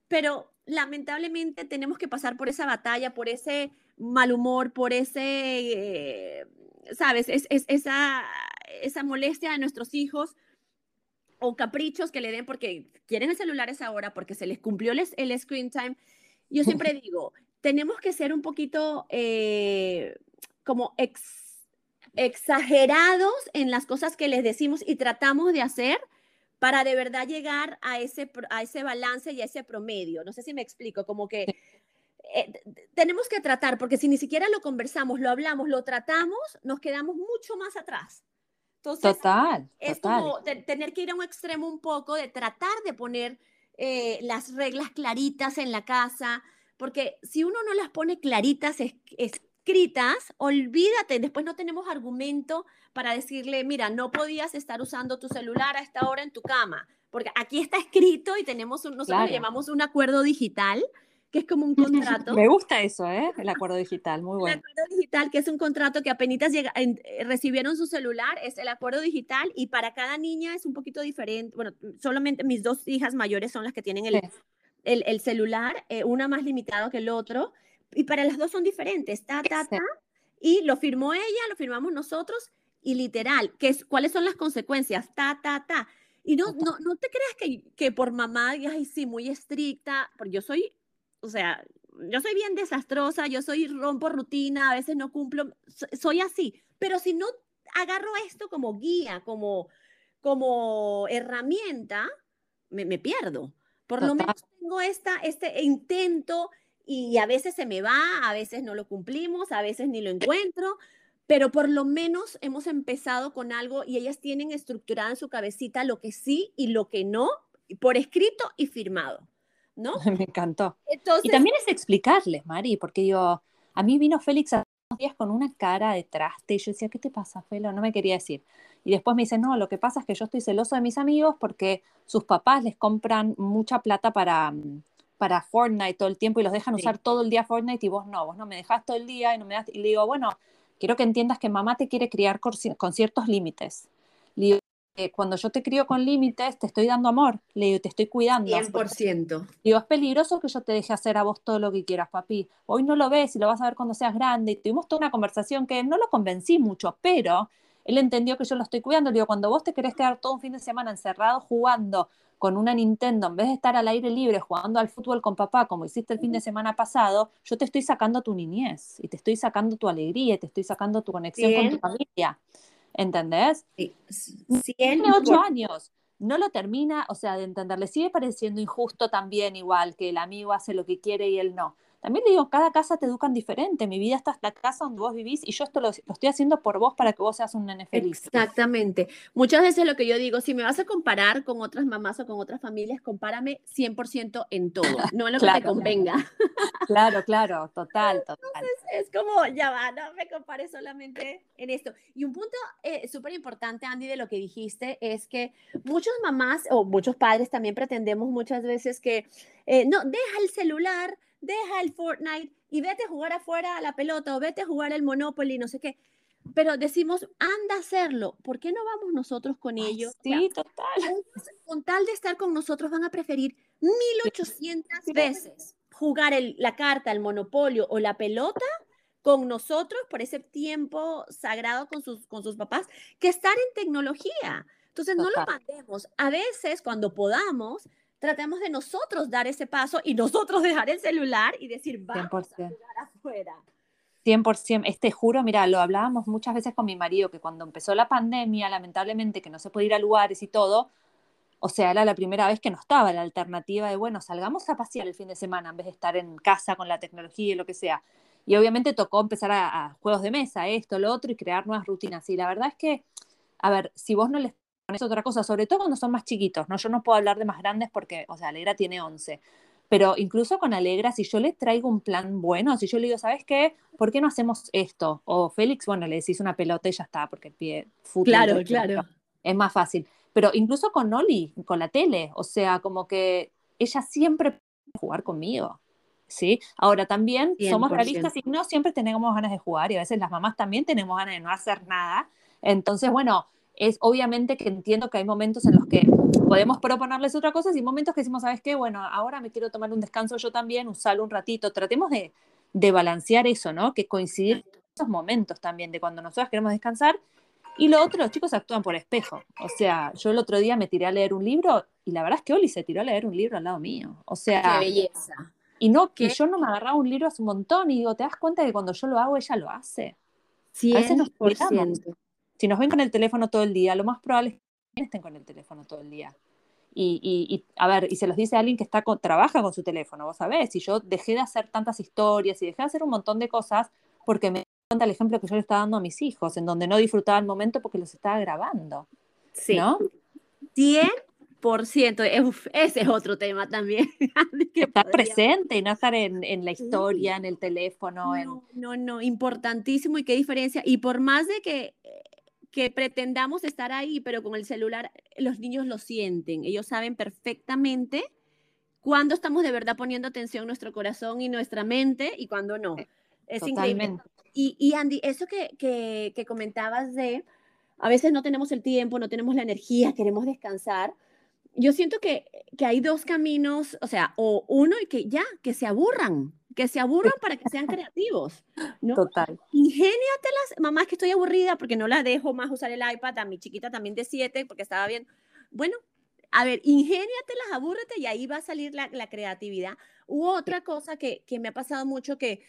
Pero lamentablemente tenemos que pasar por esa batalla, por ese mal humor, por ese, eh, ¿sabes? Es, es- esa, esa molestia de nuestros hijos o caprichos que le den porque quieren el celular a esa hora, porque se les cumplió el, el screen time. Yo siempre digo, tenemos que ser un poquito eh, como ex- exagerados en las cosas que les decimos y tratamos de hacer para de verdad llegar a ese, a ese balance y a ese promedio. No sé si me explico, como que eh, tenemos que tratar, porque si ni siquiera lo conversamos, lo hablamos, lo tratamos, nos quedamos mucho más atrás. Entonces, Total, es total. como te- tener que ir a un extremo un poco de tratar de poner eh, las reglas claritas en la casa, porque si uno no las pone claritas, es- escritas, olvídate, después no tenemos argumento para decirle, mira, no podías estar usando tu celular a esta hora en tu cama, porque aquí está escrito y tenemos un, nosotros Claro. le llamamos un acuerdo digital, que es como un contrato. Me gusta eso, ¿eh? El acuerdo digital, muy El bueno. acuerdo digital, que es un contrato que apenas llega, en- recibieron su celular, es el acuerdo digital y para cada niña es un poquito diferente. Bueno, solamente mis dos hijas mayores son las que tienen el, Sí. El, el celular, eh, una más limitado que el otro, y para las dos son diferentes, ta, ta, ta, y lo firmó ella, lo firmamos nosotros, y literal, que es, ¿cuáles son las consecuencias? Ta, ta, ta. Y no, no, no te creas que, que por mamá, ay, sí, muy estricta, porque yo soy, o sea, yo soy bien desastrosa, yo soy rompo rutina, a veces no cumplo, so- soy así, pero si no agarro esto como guía, como, como herramienta, me, me pierdo. Por lo menos tengo esta, este intento y a veces se me va, a veces no lo cumplimos, a veces ni lo encuentro, pero por lo menos hemos empezado con algo y ellas tienen estructurada en su cabecita lo que sí y lo que no, por escrito y firmado, ¿no? Me encantó. Entonces, Y también es explicarles, Mari, porque yo, a mí vino Félix unos días con una cara de traste y yo decía, ¿qué te pasa, Felo? No me quería decir. Y después me dice, no, lo que pasa es que yo estoy celoso de mis amigos porque sus papás les compran mucha plata para, mm, para Fortnite todo el tiempo y los dejan Sí. usar todo el día Fortnite y vos no, vos no me dejás todo el día y no me das, y le digo, bueno, quiero que entiendas que mamá te quiere criar con, con ciertos límites. Le digo, eh, cuando yo te crío con límites, te estoy dando amor, le digo, te estoy cuidando. 100%. Digo, es peligroso que yo te deje hacer a vos todo lo que quieras, papi. Hoy no lo ves y lo vas a ver cuando seas grande. Y tuvimos toda una conversación que no lo convencí mucho, pero él entendió que yo lo estoy cuidando. Le digo, cuando vos te querés quedar todo un fin de semana encerrado jugando con una Nintendo, en vez de estar al aire libre jugando al fútbol con papá, como hiciste el fin de semana pasado, yo te estoy sacando tu niñez y te estoy sacando tu alegría y te estoy sacando tu conexión con tu familia. ¿Entendés? Sí, Tiene 100%. ocho años. No lo termina, o sea, de entender, le sigue pareciendo injusto también, igual que el amigo hace lo que quiere y él no. También le digo, cada casa te educan diferente. Mi vida está hasta la casa donde vos vivís y yo esto lo, lo estoy haciendo por vos para que vos seas un nene feliz. Exactamente. Muchas veces lo que yo digo, si me vas a comparar con otras mamás o con otras familias, compárame 100% en todo, no en lo que te convenga. Claro, claro, total, total. Es como, ya va, no me compares solamente en esto. Y un punto eh, súper importante, Andy, de lo que dijiste, es que muchas mamás o muchos padres también pretendemos muchas veces que, eh, no, deja el celular, deja el Fortnite y vete a jugar afuera a la pelota o vete a jugar el Monopoly, no sé qué. Pero decimos, anda a hacerlo. ¿Por qué no vamos nosotros con Ay, ellos? O sea, sí, total. con tal de estar con nosotros, van a preferir 1800 Sí. veces jugar el- la carta, el monopolio o la pelota con nosotros por ese tiempo sagrado con sus, con sus papás que estar en tecnología. Entonces, no lo mandemos. A veces, cuando podamos, tratemos de nosotros dar ese paso y nosotros dejar el celular y decir, vamos 100%. a jugar afuera. 100%, este juro, mira, lo hablábamos muchas veces con mi marido, que cuando empezó la pandemia, lamentablemente, que no se podía ir a lugares y todo, o sea, era la primera vez que no estaba la alternativa de, bueno, salgamos a pasear el fin de semana en vez de estar en casa con la tecnología y lo que sea. Y obviamente tocó empezar a, a juegos de mesa, esto, lo otro, y crear nuevas rutinas. Y la verdad es que, a ver, si vos no les pones otra cosa, sobre todo cuando son más chiquitos, ¿no? Yo no puedo hablar de más grandes porque, o sea, Alegra tiene 11, pero incluso con Alegra, si yo le traigo un plan bueno, si yo le digo, ¿sabes qué? ¿Por qué no hacemos esto? O Félix, bueno, le decís una pelota y ya está, porque el pie fútbol. Claro, claro. Es más fácil. Pero incluso con Oli, con la tele, o sea, como que ella siempre puede jugar conmigo. ¿Sí? Ahora también somos 100%. realistas y no siempre tenemos ganas de jugar y a veces las mamás también tenemos ganas de no hacer nada. Entonces, bueno, es obviamente que entiendo que hay momentos en los que podemos proponerles otra cosa y momentos que decimos, ¿sabes qué? Bueno, ahora me quiero tomar un descanso yo también, usarlo un ratito. Tratemos de, de balancear eso, ¿no? Que coincidir esos momentos también de cuando nosotros queremos descansar. Y lo otro, los chicos actúan por espejo. O sea, yo el otro día me tiré a leer un libro y la verdad es que Oli se tiró a leer un libro al lado mío. O sea, Qué belleza. y no que yo no me agarraba un libro hace un montón y digo, ¿te das cuenta que cuando yo lo hago, ella lo hace? A veces nos 100%. Si nos ven con el teléfono todo el día, lo más probable es que estén con el teléfono todo el día. Y, y- y, a ver, y se los dice alguien que está con- trabaja con su teléfono, vos sabés, y yo dejé de hacer tantas historias y dejé de hacer un montón de cosas porque me cuenta el ejemplo que yo le estaba dando a mis hijos, en donde no disfrutaba el momento porque los estaba grabando, Sí. ¿no? 100%. Eh, uf, ese es otro tema también. Estar podríamos- presente y no estar en, en la Sí. historia, en el teléfono, en... No, no, no, importantísimo y qué diferencia. Y por más de que, que pretendamos estar ahí, pero con el celular, los niños lo sienten. Ellos saben perfectamente cuándo estamos de verdad poniendo atención en nuestro corazón y nuestra mente y cuándo no. Es increíble. Totalmente. Y, y Andy, eso que, que, que comentabas de a veces no tenemos el tiempo, no tenemos la energía, queremos descansar. Yo siento que, que hay dos caminos, o sea, o uno y que ya, que se aburran, que se aburran para que sean creativos, ¿no? Total. Ingéniatelas, mamá, es que estoy aburrida porque no la dejo más usar el iPad, a mi chiquita también de 7 porque estaba bien. Bueno, a ver, ingéniatelas, abúrrete y ahí va a salir la, la creatividad. U otra cosa que, que me ha pasado mucho que,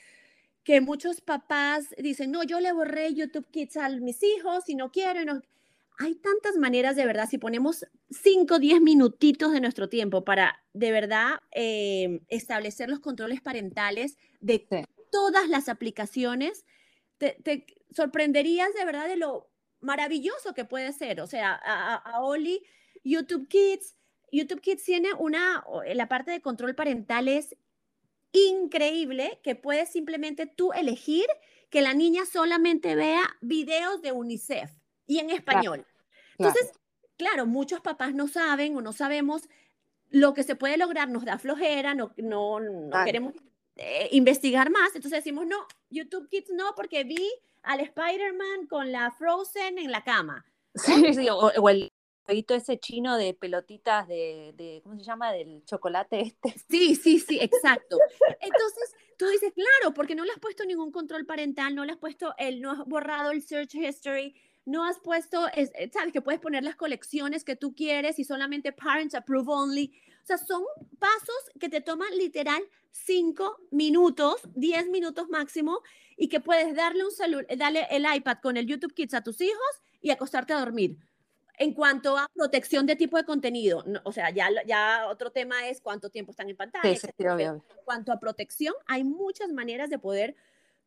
que muchos papás dicen, no, yo le borré YouTube Kids a mis hijos y no quiero. y no". Hay tantas maneras de verdad, si ponemos 5 o 10 minutitos de nuestro tiempo para de verdad eh, establecer los controles parentales de Sí. todas las aplicaciones, te, te sorprenderías de verdad de lo maravilloso que puede ser. O sea, a, a- Oli, YouTube Kids, YouTube Kids tiene una, o- la parte de control parental es increíble que puedes simplemente tú elegir que la niña solamente vea videos de UNICEF y en español. Claro. Entonces, claro, muchos papás no saben o no sabemos lo que se puede lograr nos da flojera, no, no, no queremos eh, investigar más, entonces decimos, no, YouTube Kids no, porque vi al Spider-Man con la Frozen en la cama. Sí, sí o, el jueguito ese chino de pelotitas de, de, ¿cómo se llama? Del chocolate este. Sí, sí, sí, exacto. Entonces, tú dices, claro, porque no le has puesto ningún control parental, no le has puesto, el, no has borrado el search history, no has puesto, eh, sabes que puedes poner las colecciones que tú quieres y solamente parents approve only. O sea, son pasos que te toman literal cinco minutos, diez minutos máximo y que puedes darle un celular, darle el iPad con el YouTube Kids a tus hijos y acostarte a dormir. En cuanto a protección de tipo de contenido, o sea, ya, ya otro tema es cuánto tiempo están en pantalla. Sí, sí, En cuanto a protección, hay muchas maneras de poder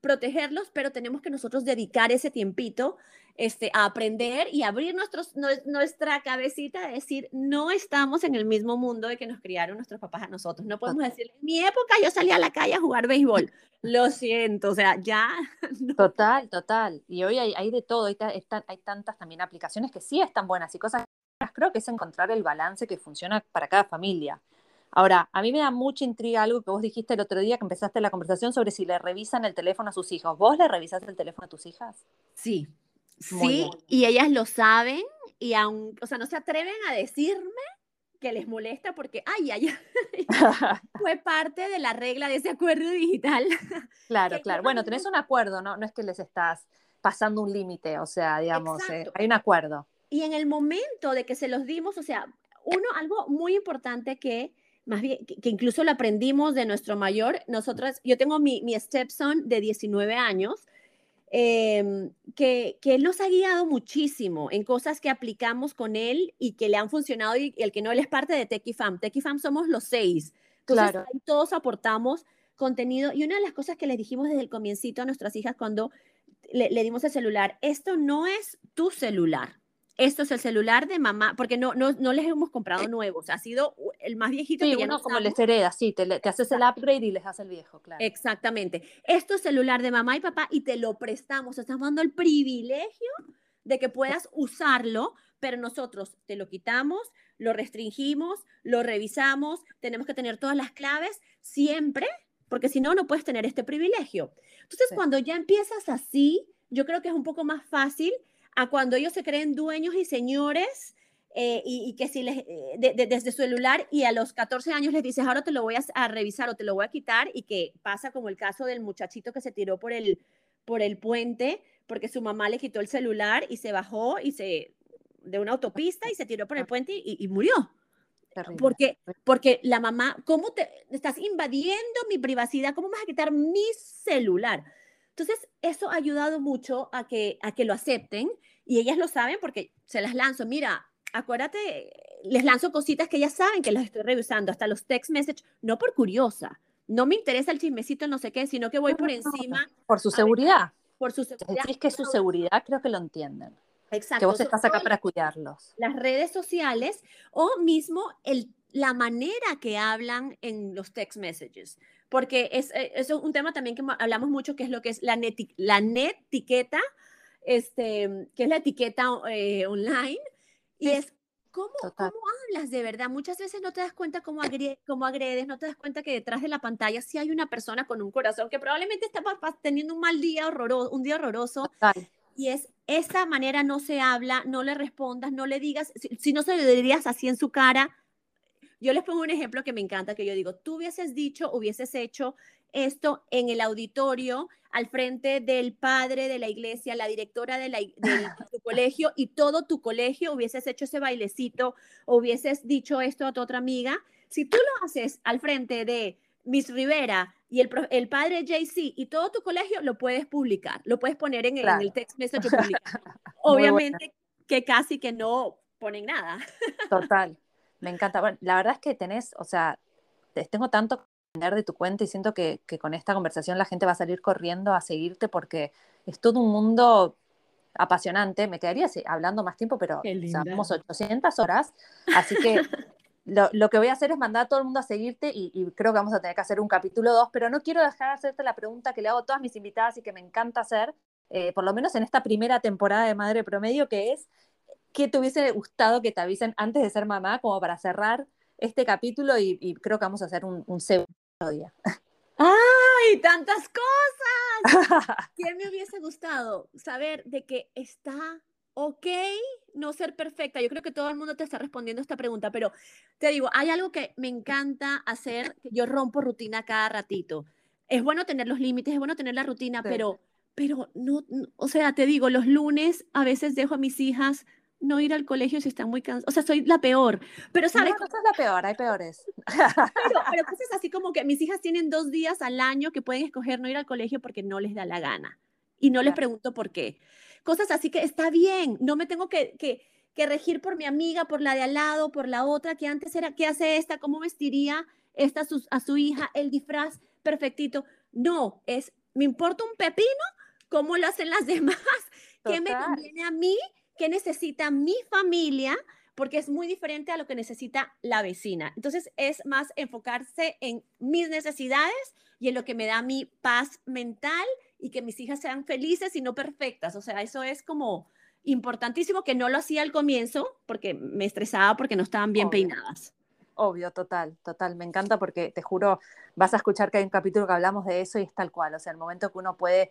protegerlos, pero tenemos que nosotros dedicar ese tiempito este, a aprender y abrir nuestros, nuestra cabecita a decir, no estamos en el mismo mundo de que nos criaron nuestros papás a nosotros. No podemos decir, en mi época yo salía a la calle a jugar béisbol. Lo siento, o sea, ya. Total, total. Y hoy hay, hay de todo, hay, hay tantas también aplicaciones que sí están buenas y cosas creo que es encontrar el balance que funciona para cada familia. Ahora, a mí me da mucha intriga algo que vos dijiste el otro día que empezaste la conversación sobre si le revisan el teléfono a sus hijos. ¿Vos le revisas el teléfono a tus hijas? Sí, sí, y ellas lo saben y aún, o sea, no se atreven a decirme que les molesta porque, ay, ay, fue parte de la regla de ese acuerdo digital. Claro, claro. Bueno, tenés un acuerdo, ¿no? No es que les estás pasando un límite, o sea, digamos, eh, hay un acuerdo. Y en el momento de que se los dimos, o sea, uno, algo muy importante que más bien, que, incluso lo aprendimos de nuestro mayor. Nosotros, yo tengo mi, mi stepson de 19 años, em, que, que, él nos ha guiado muchísimo en cosas que aplicamos con él y que le han funcionado y, el que no, él es parte de TechiFam. TechiFam somos los seis. Entonces, claro. ahí todos aportamos contenido. Y una de las cosas que les dijimos desde el comiencito a nuestras hijas cuando le, le dimos el celular, esto no es tu celular esto es el celular de mamá, porque no, no, no les hemos comprado nuevos, ha sido el más viejito sí, que uno como les hereda, sí, te, te haces el upgrade y les haces el viejo, claro. Exactamente. Esto es celular de mamá y papá y te lo prestamos, estamos dando el privilegio de que puedas usarlo, pero nosotros te lo quitamos, lo restringimos, lo revisamos, tenemos que tener todas las claves siempre, porque si no, no puedes tener este privilegio. Entonces, cuando ya empiezas así, yo creo que es un poco más fácil a cuando ellos se creen dueños y señores eh, y, que si les, eh, desde su celular y a los 14 años les dices, ahora te lo voy a, revisar o te lo voy a quitar y que pasa como el caso del muchachito que se tiró por el, por el puente porque su mamá le quitó el celular y se bajó y se de una autopista y se tiró por el puente y, murió. Porque, porque la mamá, ¿cómo te estás invadiendo mi privacidad? ¿Cómo vas a quitar mi celular? Entonces, eso ha ayudado mucho a que, a que lo acepten y ellas lo saben porque se las lanzo. Mira, acuérdate, les lanzo cositas que ellas saben que las estoy revisando, hasta los text message, no por curiosa. No me interesa el chismecito, no sé qué, sino que voy por encima. Por su seguridad. Por su seguridad. Es que su seguridad creo que lo entienden. Exacto. Que vos estás acá para cuidarlos. Las redes sociales o mismo el, la manera que hablan en los text messages porque es, eh, es, un tema también que hablamos mucho, que es lo que es la, net, la etiqueta, este, que es la etiqueta eh, online, y es ¿cómo, cómo hablas de verdad. Muchas veces no te das cuenta cómo, cómo agredes, no te das cuenta que detrás de la pantalla sí hay una persona con un corazón que probablemente está teniendo un mal día horroroso, un día horroroso. Y es, esa manera no se habla, no le respondas, no le digas, si, si no se lo dirías así en su cara, yo les pongo un ejemplo que me encanta, que yo digo, tú hubieses dicho, hubieses hecho esto en el auditorio, al frente del padre de la iglesia, la directora de, la, tu colegio y todo tu colegio, hubieses hecho ese bailecito, hubieses dicho esto a tu otra amiga. Si tú lo haces al frente de Miss Rivera y el, el padre JC y todo tu colegio, lo puedes publicar, lo puedes poner en, el text message Obviamente que casi que no ponen nada. Total. Me encanta. Bueno, la verdad es que tenés, o sea, tengo tanto que aprender de tu cuenta y siento que, con esta conversación la gente va a salir corriendo a seguirte porque es todo un mundo apasionante. Me quedaría hablando más tiempo, pero sabemos 800 horas. Así que lo, que voy a hacer es mandar a todo el mundo a seguirte y, creo que vamos a tener que hacer un capítulo 2, pero no quiero dejar de hacerte la pregunta que le hago a todas mis invitadas y que me encanta hacer, eh, por lo menos en esta primera temporada de Madre Promedio, que es ¿qué te hubiese gustado que te avisen antes de ser mamá, como para cerrar este capítulo y, creo que vamos a hacer un, un segundo día. ¡Ay, tantas cosas! ¿Quién me hubiese gustado saber de que está ok no ser perfecta? Yo creo que todo el mundo te está respondiendo esta pregunta, pero te digo, hay algo que me encanta hacer, yo rompo rutina cada ratito. Es bueno tener los límites, es bueno tener la rutina, pero, pero no, o sea, te digo, los lunes a veces dejo a mis hijas no ir al colegio si están muy cansadas. O sea, soy la peor. Pero, ¿sabes? No, no es la peor, hay peores. Pero, pero cosas así como que mis hijas tienen dos días al año que pueden escoger no ir al colegio porque no les da la gana. Y no les pregunto por qué. Cosas así que está bien, no me tengo que, que, que regir por mi amiga, por la de al lado, por la otra, que antes era, ¿qué hace esta? ¿Cómo vestiría esta a su, a su hija? El disfraz perfectito. No, es, me importa un pepino cómo lo hacen las demás, qué me conviene a mí qué necesita mi familia, porque es muy diferente a lo que necesita la vecina. Entonces es más enfocarse en mis necesidades y en lo que me da mi paz mental y que mis hijas sean felices y no perfectas. O sea, eso es como importantísimo que no lo hacía al comienzo porque me estresaba porque no estaban bien peinadas. Obvio, total, total. Me encanta porque te juro, vas a escuchar que hay un capítulo que hablamos de eso y es tal cual. O sea, el momento que uno puede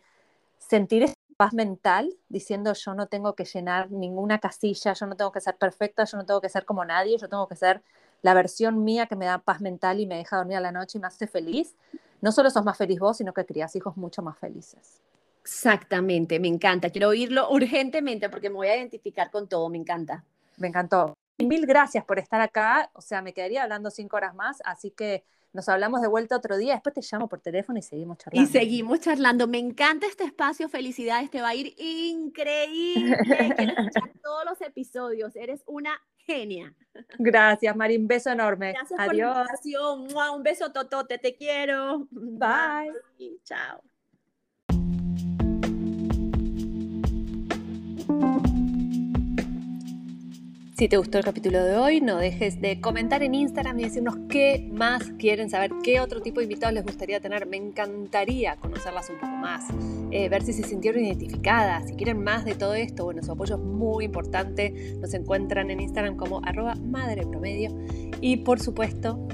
sentir paz mental diciendo yo no tengo que llenar ninguna casilla, yo no tengo que ser perfecta, yo no tengo que ser como nadie, yo tengo que ser la versión mía que me da paz mental y me deja dormir a la noche y me hace feliz. No solo sos más feliz vos, sino que crías hijos mucho más felices. Exactamente, me encanta. Quiero oírlo urgentemente porque me voy a identificar con todo, me encanta. Me encantó. Mil gracias por estar acá. O sea, me quedaría hablando cinco horas más, así que nos hablamos de vuelta otro día, después te llamo por teléfono y seguimos charlando. Y seguimos charlando. Me encanta este espacio, felicidades, te va a ir increíble. Quiero escuchar todos los episodios, eres una genia. Gracias, Marín, beso enorme. Gracias Adiós. por la invitación. Un beso totote, te quiero. Bye. Bye. Chao. Si te gustó el capítulo de hoy, no dejes de comentar en Instagram y decirnos qué más quieren saber, qué otro tipo de invitados les gustaría tener. Me encantaría conocerlas un poco más, eh, ver si se sintieron identificadas, si quieren más de todo esto. Bueno, su apoyo es muy importante. Nos encuentran en Instagram como arroba madre promedio. Y por supuesto,